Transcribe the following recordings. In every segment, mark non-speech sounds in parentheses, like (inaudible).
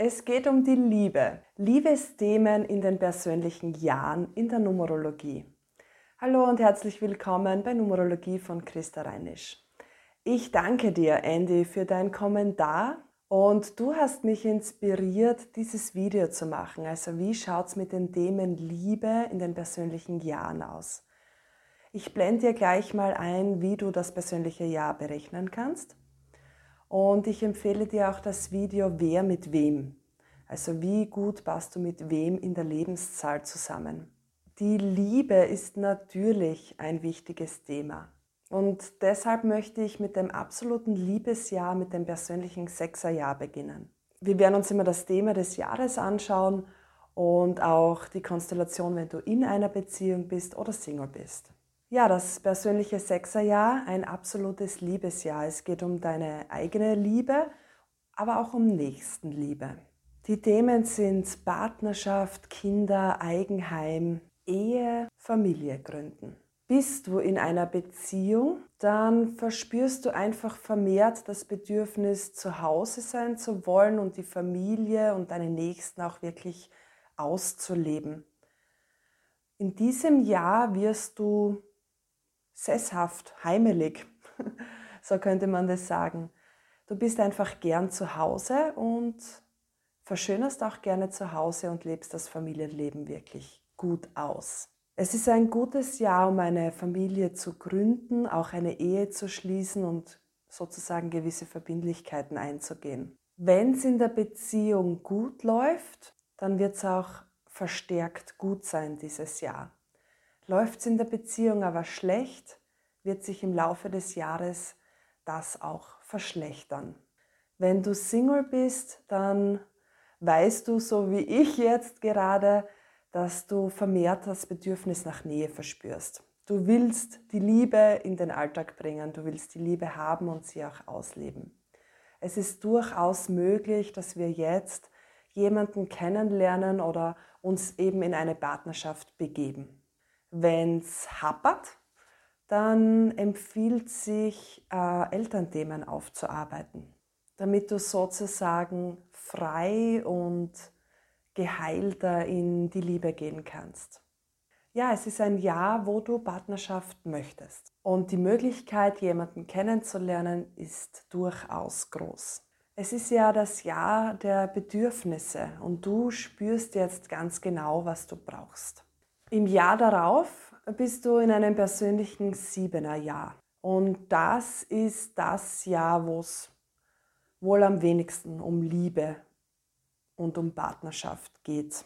Es geht um die Liebe. Liebesthemen in den persönlichen Jahren in der Numerologie. Hallo und herzlich willkommen bei Numerologie von Christa Reinisch. Ich danke dir, Andy, für deinen Kommentar und du hast mich inspiriert, dieses Video zu machen. Also wie schaut es mit den Themen Liebe in den persönlichen Jahren aus? Ich blende dir gleich mal ein, wie du das persönliche Jahr berechnen kannst. Und ich empfehle dir auch das Video Wer mit wem. Also wie gut passt du mit wem in der Lebenszahl zusammen. Die Liebe ist natürlich ein wichtiges Thema. Und deshalb möchte ich mit dem absoluten Liebesjahr, mit dem persönlichen Sechserjahr beginnen. Wir werden uns immer das Thema des Jahres anschauen und auch die Konstellation, wenn du in einer Beziehung bist oder Single bist. Ja, das persönliche Sechserjahr, ein absolutes Liebesjahr. Es geht um deine eigene Liebe, aber auch um Nächstenliebe. Die Themen sind Partnerschaft, Kinder, Eigenheim, Ehe, Familie gründen. Bist du in einer Beziehung, dann verspürst du einfach vermehrt das Bedürfnis, zu Hause sein zu wollen und die Familie und deine Nächsten auch wirklich auszuleben. In diesem Jahr wirst du sesshaft, heimelig, (laughs) so könnte man das sagen. Du bist einfach gern zu Hause und verschönerst auch gerne zu Hause und lebst das Familienleben wirklich gut aus. Es ist ein gutes Jahr, um eine Familie zu gründen, auch eine Ehe zu schließen und sozusagen gewisse Verbindlichkeiten einzugehen. Wenn es in der Beziehung gut läuft, dann wird es auch verstärkt gut sein dieses Jahr. Läuft es in der Beziehung aber schlecht, wird sich im Laufe des Jahres das auch verschlechtern. Wenn du Single bist, dann weißt du, so wie ich jetzt gerade, dass du vermehrt das Bedürfnis nach Nähe verspürst. Du willst die Liebe in den Alltag bringen, du willst die Liebe haben und sie auch ausleben. Es ist durchaus möglich, dass wir jetzt jemanden kennenlernen oder uns eben in eine Partnerschaft begeben. Wenn es happert, dann empfiehlt sich, äh, Elternthemen aufzuarbeiten, damit du sozusagen frei und geheilter in die Liebe gehen kannst. Ja, es ist ein Jahr, wo du Partnerschaft möchtest. Und die Möglichkeit, jemanden kennenzulernen, ist durchaus groß. Es ist ja das Jahr der Bedürfnisse und du spürst jetzt ganz genau, was du brauchst. Im Jahr darauf bist du in einem persönlichen siebener Jahr. Und das ist das Jahr, wo es wohl am wenigsten um Liebe und um Partnerschaft geht.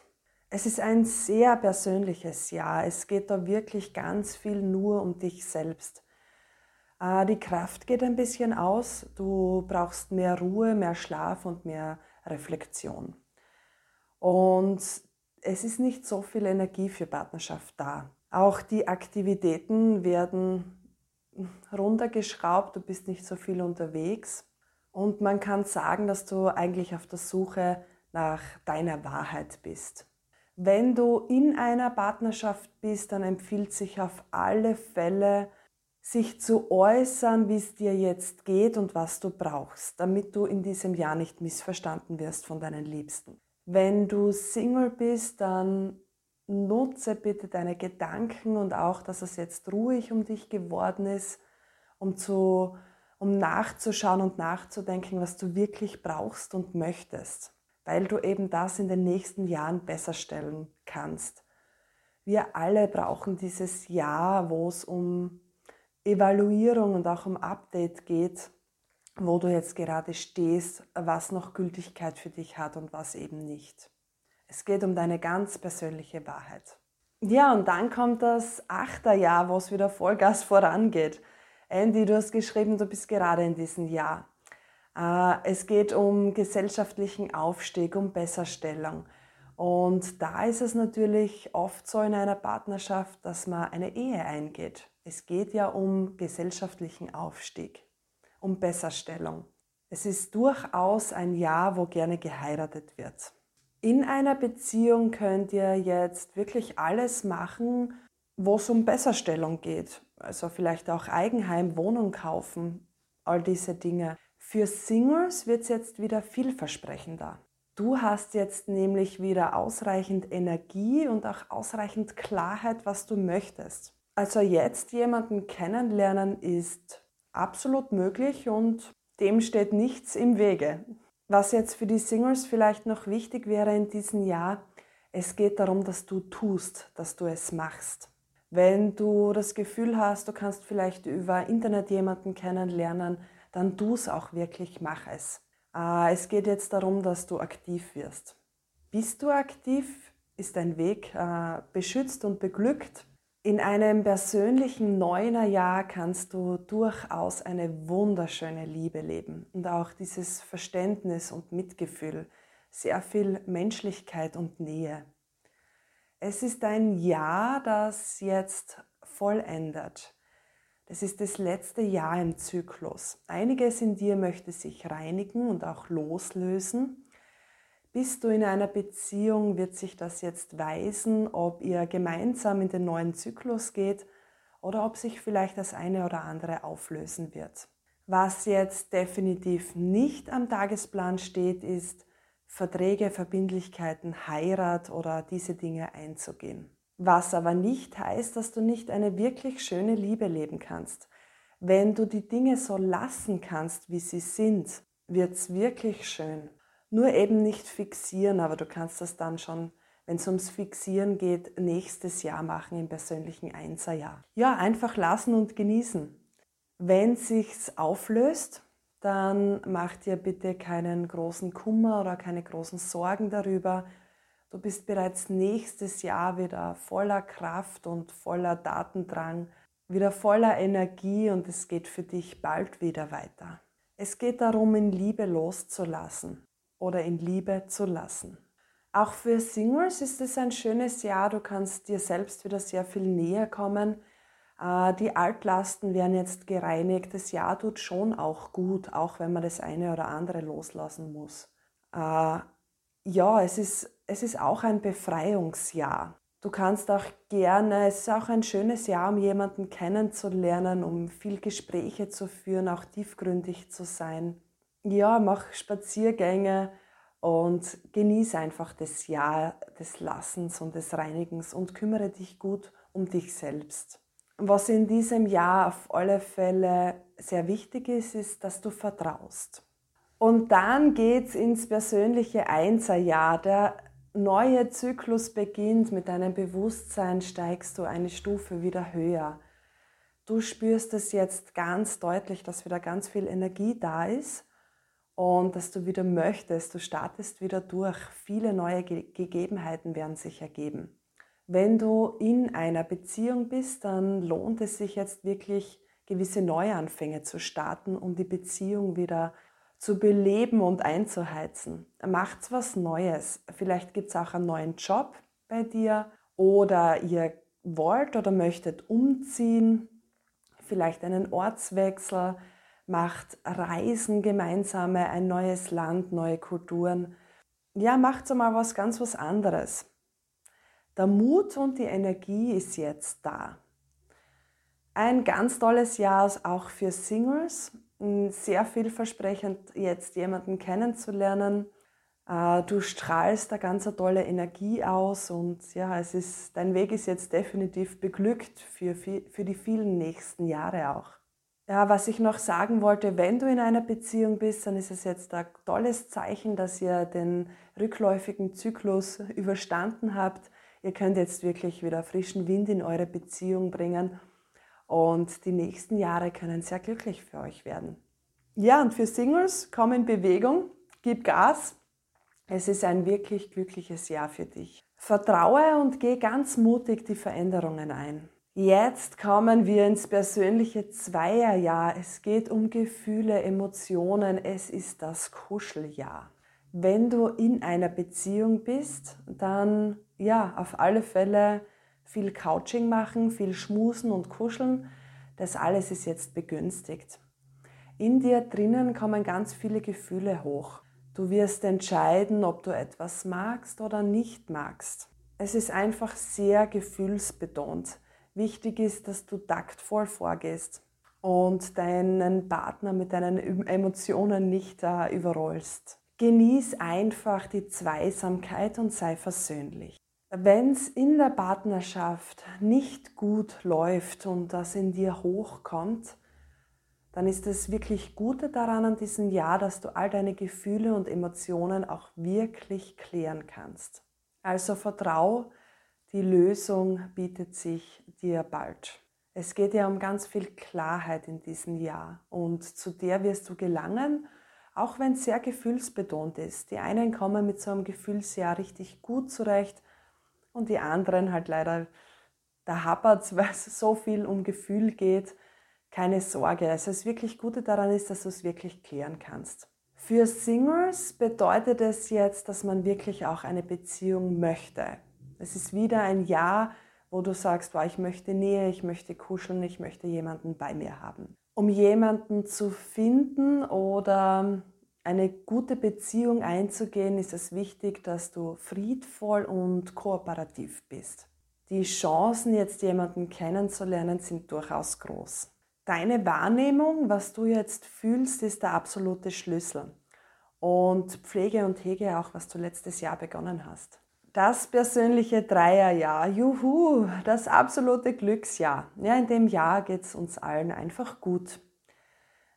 Es ist ein sehr persönliches Jahr. Es geht da wirklich ganz viel nur um dich selbst. Äh, die Kraft geht ein bisschen aus. Du brauchst mehr Ruhe, mehr Schlaf und mehr Reflexion. Und es ist nicht so viel Energie für Partnerschaft da. Auch die Aktivitäten werden runtergeschraubt, du bist nicht so viel unterwegs. Und man kann sagen, dass du eigentlich auf der Suche nach deiner Wahrheit bist. Wenn du in einer Partnerschaft bist, dann empfiehlt sich auf alle Fälle, sich zu äußern, wie es dir jetzt geht und was du brauchst, damit du in diesem Jahr nicht missverstanden wirst von deinen Liebsten. Wenn du Single bist, dann nutze bitte deine Gedanken und auch, dass es jetzt ruhig um dich geworden ist, um, zu, um nachzuschauen und nachzudenken, was du wirklich brauchst und möchtest, weil du eben das in den nächsten Jahren besser stellen kannst. Wir alle brauchen dieses Jahr, wo es um Evaluierung und auch um Update geht, wo du jetzt gerade stehst, was noch Gültigkeit für dich hat und was eben nicht. Es geht um deine ganz persönliche Wahrheit. Ja, und dann kommt das Achterjahr, wo es wieder Vollgas (laughs) vorangeht. Andy, du hast geschrieben, du bist gerade in diesem Jahr. Äh, es geht um gesellschaftlichen Aufstieg, um Besserstellung. Und da ist es natürlich oft so in einer Partnerschaft, dass man eine Ehe eingeht. Es geht ja um gesellschaftlichen Aufstieg um Besserstellung. Es ist durchaus ein Jahr, wo gerne geheiratet wird. In einer Beziehung könnt ihr jetzt wirklich alles machen, wo es um Besserstellung geht. Also vielleicht auch Eigenheim, Wohnung kaufen, all diese Dinge. Für Singles wird es jetzt wieder vielversprechender. Du hast jetzt nämlich wieder ausreichend Energie und auch ausreichend Klarheit, was du möchtest. Also jetzt jemanden kennenlernen ist absolut möglich und dem steht nichts im Wege. Was jetzt für die Singles vielleicht noch wichtig wäre in diesem Jahr, es geht darum, dass du tust, dass du es machst. Wenn du das Gefühl hast, du kannst vielleicht über Internet jemanden kennenlernen, dann tu es auch wirklich, mach es. Äh, es geht jetzt darum, dass du aktiv wirst. Bist du aktiv, ist dein Weg äh, beschützt und beglückt. In einem persönlichen Neunerjahr kannst du durchaus eine wunderschöne Liebe leben und auch dieses Verständnis und Mitgefühl, sehr viel Menschlichkeit und Nähe. Es ist ein Jahr, das jetzt vollendet. Das ist das letzte Jahr im Zyklus. Einiges in dir möchte sich reinigen und auch loslösen. Bist du in einer Beziehung, wird sich das jetzt weisen, ob ihr gemeinsam in den neuen Zyklus geht oder ob sich vielleicht das eine oder andere auflösen wird. Was jetzt definitiv nicht am Tagesplan steht, ist, Verträge, Verbindlichkeiten, Heirat oder diese Dinge einzugehen. Was aber nicht heißt, dass du nicht eine wirklich schöne Liebe leben kannst. Wenn du die Dinge so lassen kannst, wie sie sind, wird es wirklich schön. Nur eben nicht fixieren, aber du kannst das dann schon, wenn es ums Fixieren geht, nächstes Jahr machen im persönlichen Einserjahr. Ja, einfach lassen und genießen. Wenn sich's auflöst, dann mach dir bitte keinen großen Kummer oder keine großen Sorgen darüber. Du bist bereits nächstes Jahr wieder voller Kraft und voller Datendrang, wieder voller Energie und es geht für dich bald wieder weiter. Es geht darum, in Liebe loszulassen oder in Liebe zu lassen. Auch für Singles ist es ein schönes Jahr. Du kannst dir selbst wieder sehr viel näher kommen äh, die Altlasten werden jetzt gereinigt. Das Jahr tut schon auch gut, auch wenn man das eine oder andere loslassen muss. Äh, ja, es ist, es ist auch ein Befreiungsjahr. Du kannst auch gerne, es ist auch ein schönes Jahr, um jemanden kennenzulernen, um viel Gespräche zu führen, auch tiefgründig zu sein. Ja, mach Spaziergänge und genieße einfach das Jahr des Lassens und des Reinigens und kümmere dich gut um dich selbst. Was in diesem Jahr auf alle Fälle sehr wichtig ist, ist, dass du vertraust. Und dann geht's ins persönliche Einserjahr. Der neue Zyklus beginnt mit deinem Bewusstsein, steigst du eine Stufe wieder höher. Du spürst es jetzt ganz deutlich, dass wieder ganz viel Energie da ist und dass du wieder möchtest. Du startest wieder durch. Viele neue Gegebenheiten werden sich ergeben. Wenn du in einer Beziehung bist, dann lohnt es sich jetzt wirklich gewisse Neuanfänge zu starten, um die Beziehung wieder zu beleben und einzuheizen. Macht's was Neues. Vielleicht gibt es auch einen neuen Job bei dir oder ihr wollt oder möchtet umziehen, vielleicht einen Ortswechsel, macht Reisen gemeinsame, ein neues Land, neue Kulturen. Ja, macht mal was ganz was anderes. Der Mut und die Energie ist jetzt da. Ein ganz tolles Jahr auch für Singles. Sehr vielversprechend, jetzt jemanden kennenzulernen. Äh, du strahlst da ganz eine tolle Energie aus und ja, es ist, dein Weg ist jetzt definitiv beglückt für, für die vielen nächsten Jahre auch. Ja, was ich noch sagen wollte, wenn du in einer Beziehung bist, dann ist es jetzt ein tolles Zeichen, dass ihr den rückläufigen Zyklus überstanden habt Ihr könnt jetzt wirklich wieder frischen Wind in eure Beziehung bringen und die nächsten Jahre können sehr glücklich für euch werden. Ja, und für Singles, komm in Bewegung, gib Gas. Es ist ein wirklich glückliches Jahr für dich. Vertraue und geh ganz mutig die Veränderungen ein. Jetzt kommen wir ins persönliche Zweierjahr. Es geht um Gefühle, Emotionen. Es ist das Kuscheljahr. Wenn du in einer Beziehung bist, dann ja, auf alle Fälle viel Couching machen, viel schmusen und kuscheln. Das alles ist jetzt begünstigt. In dir drinnen kommen ganz viele Gefühle hoch. Du wirst entscheiden, ob du etwas magst oder nicht magst. Es ist einfach sehr gefühlsbetont. Wichtig ist, dass du taktvoll vorgehst und deinen Partner mit deinen Emotionen nicht äh, überrollst. Genieß einfach die Zweisamkeit und sei versöhnlich. Wenn es in der Partnerschaft nicht gut läuft und das in dir hochkommt, dann ist das wirklich Gute daran an diesem Jahr, dass du all deine Gefühle und Emotionen auch wirklich klären kannst. Also vertrau, die Lösung bietet sich dir bald. Es geht ja um ganz viel Klarheit in diesem Jahr und zu der wirst du gelangen, auch wenn es sehr gefühlsbetont ist. Die einen kommen mit so einem Gefühlsjahr richtig gut zurecht und die anderen halt leider, da hapert (laughs) weil es so viel um Gefühl geht keine Sorge. Also das wirklich Gute daran ist, dass du es wirklich klären kannst. Für Singles bedeutet es jetzt, dass man wirklich auch eine Beziehung möchte. Es ist wieder ein Jahr, wo du sagst, wow, ich möchte Nähe, ich möchte kuscheln, ich möchte jemanden bei mir haben. Um jemanden zu finden oder eine gute Beziehung einzugehen, ist es wichtig, dass du friedvoll und kooperativ bist. Die Chancen, jetzt jemanden kennenzulernen, sind durchaus groß. Deine Wahrnehmung, was du jetzt fühlst, ist der absolute Schlüssel. Und pflege und hege auch, was du letztes Jahr begonnen hast. Das persönliche Dreierjahr, juhu, das absolute Glücksjahr. Ja, in dem Jahr geht es uns allen einfach gut.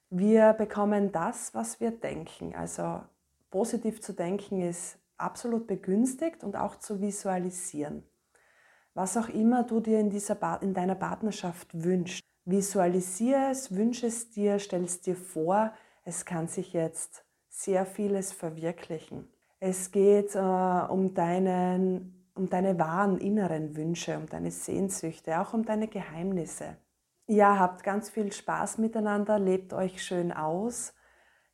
Wir bekommen das, was wir denken. Also positiv zu denken ist absolut begünstigt und auch zu visualisieren. Was auch immer du dir in, dieser in deiner Partnerschaft wünschst. Visualisiere es, wünsche es dir, stell es dir vor. Es kann sich jetzt sehr vieles verwirklichen. Es geht äh, um, deinen, um deine wahren inneren Wünsche, um deine Sehnsüchte, auch um deine Geheimnisse. Ja, habt ganz viel Spaß miteinander, lebt euch schön aus.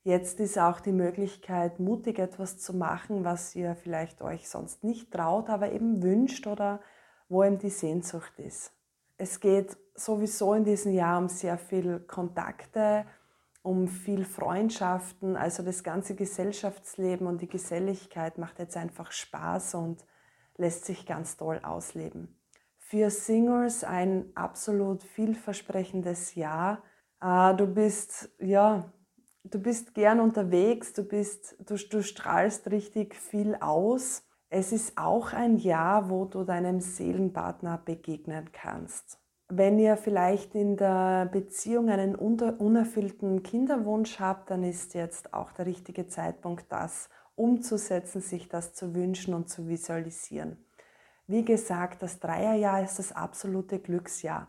Jetzt ist auch die Möglichkeit, mutig etwas zu machen, was ihr vielleicht euch sonst nicht traut, aber eben wünscht oder wo eben die Sehnsucht ist. Es geht sowieso in diesem Jahr um sehr viel Kontakte, um viel Freundschaften. Also das ganze Gesellschaftsleben und die Geselligkeit macht jetzt einfach Spaß und lässt sich ganz toll ausleben. Für Singles ein absolut vielversprechendes Jahr. Ah, du bist, ja, du bist gern unterwegs, du, bist, du, du strahlst richtig viel aus es ist auch ein Jahr, wo du deinem Seelenpartner begegnen kannst. Wenn ihr vielleicht in der Beziehung einen unerfüllten Kinderwunsch habt, dann ist jetzt auch der richtige Zeitpunkt, das umzusetzen, sich das zu wünschen und zu visualisieren. Wie gesagt, das Dreierjahr ist das absolute Glücksjahr.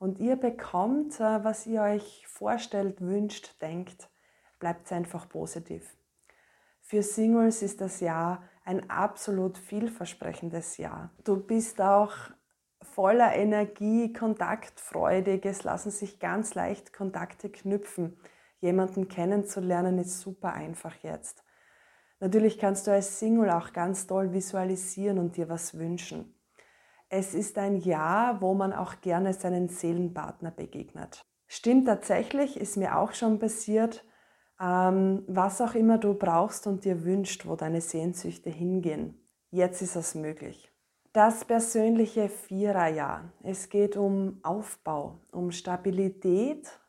Und ihr bekommt, äh, was ihr euch vorstellt, wünscht, denkt, bleibt einfach positiv. Für Singles ist das Jahr ein absolut vielversprechendes Jahr. Du bist auch voller Energie, kontaktfreudig. Es lassen sich ganz leicht Kontakte knüpfen. Jemanden kennenzulernen ist super einfach jetzt. Natürlich kannst du als Single auch ganz toll visualisieren und dir was wünschen. Es ist ein Jahr, wo man auch gerne seinen Seelenpartner begegnet. Stimmt tatsächlich, ist mir auch schon passiert, ähm, was auch immer du brauchst und dir wünscht, wo deine Sehnsüchte hingehen. Jetzt ist es möglich. Das persönliche Viererjahr. Es geht um Aufbau, um Stabilität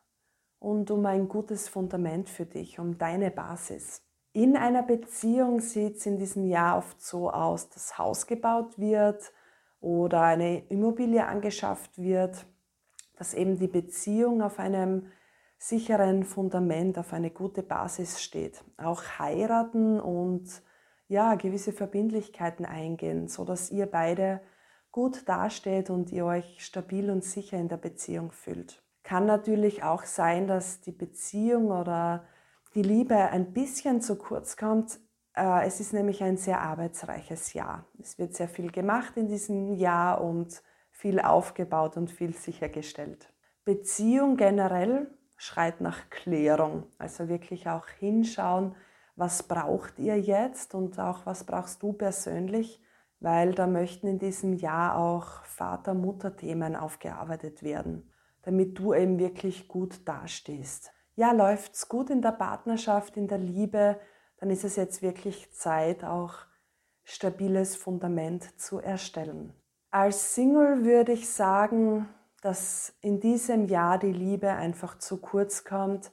und um ein gutes Fundament für dich, um deine Basis. In einer Beziehung sieht es in diesem Jahr oft so aus, dass Haus gebaut wird oder eine Immobilie angeschafft wird, dass eben die Beziehung auf einem sicheren Fundament, auf eine gute Basis steht. Auch heiraten und ja, gewisse Verbindlichkeiten eingehen, so dass ihr beide gut dasteht und ihr euch stabil und sicher in der Beziehung fühlt. Kann natürlich auch sein, dass die Beziehung oder die Liebe ein bisschen zu kurz kommt. Äh, es ist nämlich ein sehr arbeitsreiches Jahr. Es wird sehr viel gemacht in diesem Jahr und viel aufgebaut und viel sichergestellt. Beziehung generell schreit nach Klärung. Also wirklich auch hinschauen, was braucht ihr jetzt und auch was brauchst du persönlich, weil da möchten in diesem Jahr auch Vater-Mutter-Themen aufgearbeitet werden, damit du eben wirklich gut dastehst. Ja, läuft's gut in der Partnerschaft, in der Liebe, dann ist es jetzt wirklich Zeit, auch stabiles Fundament zu erstellen. Als Single würde ich sagen, dass in diesem Jahr die Liebe einfach zu kurz kommt,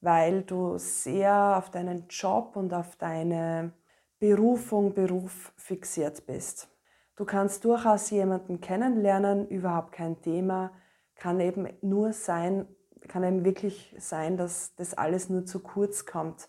weil du sehr auf deinen Job und auf deine Berufung, Beruf fixiert bist. Du kannst durchaus jemanden kennenlernen, überhaupt kein Thema, kann eben nur sein, kann eben wirklich sein, dass das alles nur zu kurz kommt,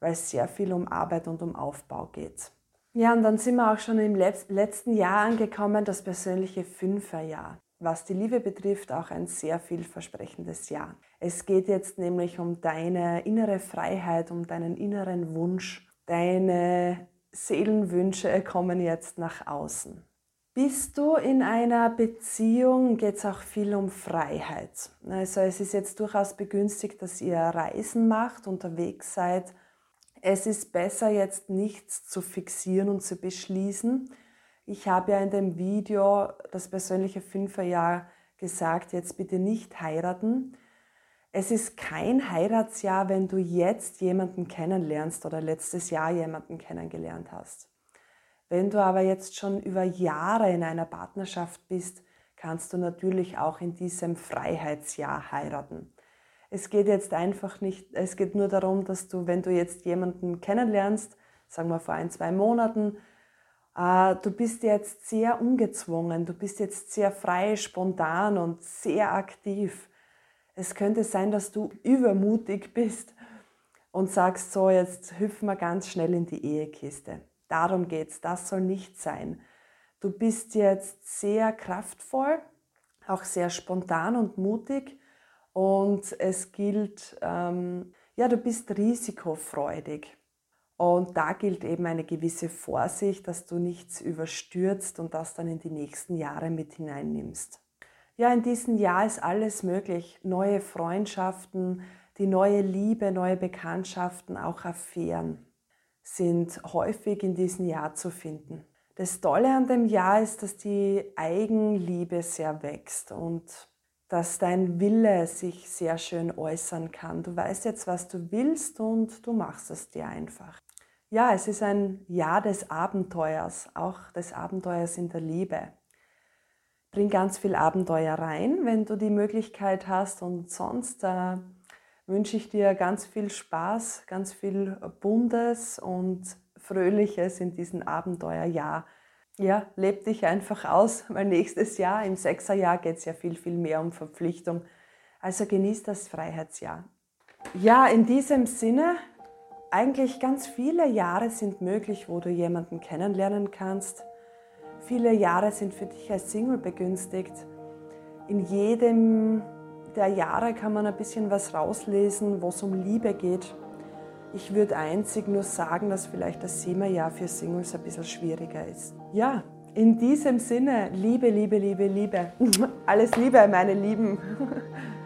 weil es sehr viel um Arbeit und um Aufbau geht. Ja, und dann sind wir auch schon im letzten Jahr angekommen, das persönliche Fünferjahr. Was die Liebe betrifft, auch ein sehr vielversprechendes Jahr. Es geht jetzt nämlich um deine innere Freiheit, um deinen inneren Wunsch. Deine Seelenwünsche kommen jetzt nach außen. Bist du in einer Beziehung, geht es auch viel um Freiheit. Also es ist jetzt durchaus begünstigt, dass ihr Reisen macht, unterwegs seid. Es ist besser jetzt nichts zu fixieren und zu beschließen. Ich habe ja in dem Video das persönliche Fünferjahr gesagt, jetzt bitte nicht heiraten. Es ist kein Heiratsjahr, wenn du jetzt jemanden kennenlernst oder letztes Jahr jemanden kennengelernt hast. Wenn du aber jetzt schon über Jahre in einer Partnerschaft bist, kannst du natürlich auch in diesem Freiheitsjahr heiraten. Es geht jetzt einfach nicht, es geht nur darum, dass du, wenn du jetzt jemanden kennenlernst, sagen wir vor ein, zwei Monaten, du bist jetzt sehr ungezwungen, du bist jetzt sehr frei, spontan und sehr aktiv. Es könnte sein, dass du übermutig bist und sagst, so, jetzt hüpfen wir ganz schnell in die Ehekiste. Darum geht's. Das soll nicht sein. Du bist jetzt sehr kraftvoll, auch sehr spontan und mutig und es gilt, ähm, ja, du bist risikofreudig. Und da gilt eben eine gewisse Vorsicht, dass du nichts überstürzt und das dann in die nächsten Jahre mit hineinnimmst. Ja, in diesem Jahr ist alles möglich. Neue Freundschaften, die neue Liebe, neue Bekanntschaften, auch Affären sind häufig in diesem Jahr zu finden. Das Tolle an dem Jahr ist, dass die Eigenliebe sehr wächst und dass dein Wille sich sehr schön äußern kann. Du weißt jetzt, was du willst und du machst es dir einfach. Ja, es ist ein Jahr des Abenteuers, auch des Abenteuers in der Liebe. Bring ganz viel Abenteuer rein, wenn du die Möglichkeit hast und sonst äh, wünsche ich dir ganz viel Spaß, ganz viel Bundes und Fröhliches in diesem Abenteuerjahr. Ja, leb dich einfach aus, weil nächstes Jahr, im Sechserjahr, geht es ja viel, viel mehr um Verpflichtung. Also genieß das Freiheitsjahr. Ja, in diesem Sinne, eigentlich ganz viele Jahre sind möglich, wo du jemanden kennenlernen kannst. Viele Jahre sind für dich als Single begünstigt. In jedem der Jahre kann man ein bisschen was rauslesen, wo es um Liebe geht. Ich würde einzig nur sagen, dass vielleicht das Jahr für Singles ein bisschen schwieriger ist. Ja, in diesem Sinne, Liebe, Liebe, Liebe, Liebe. (laughs) Alles Liebe, meine Lieben. (laughs)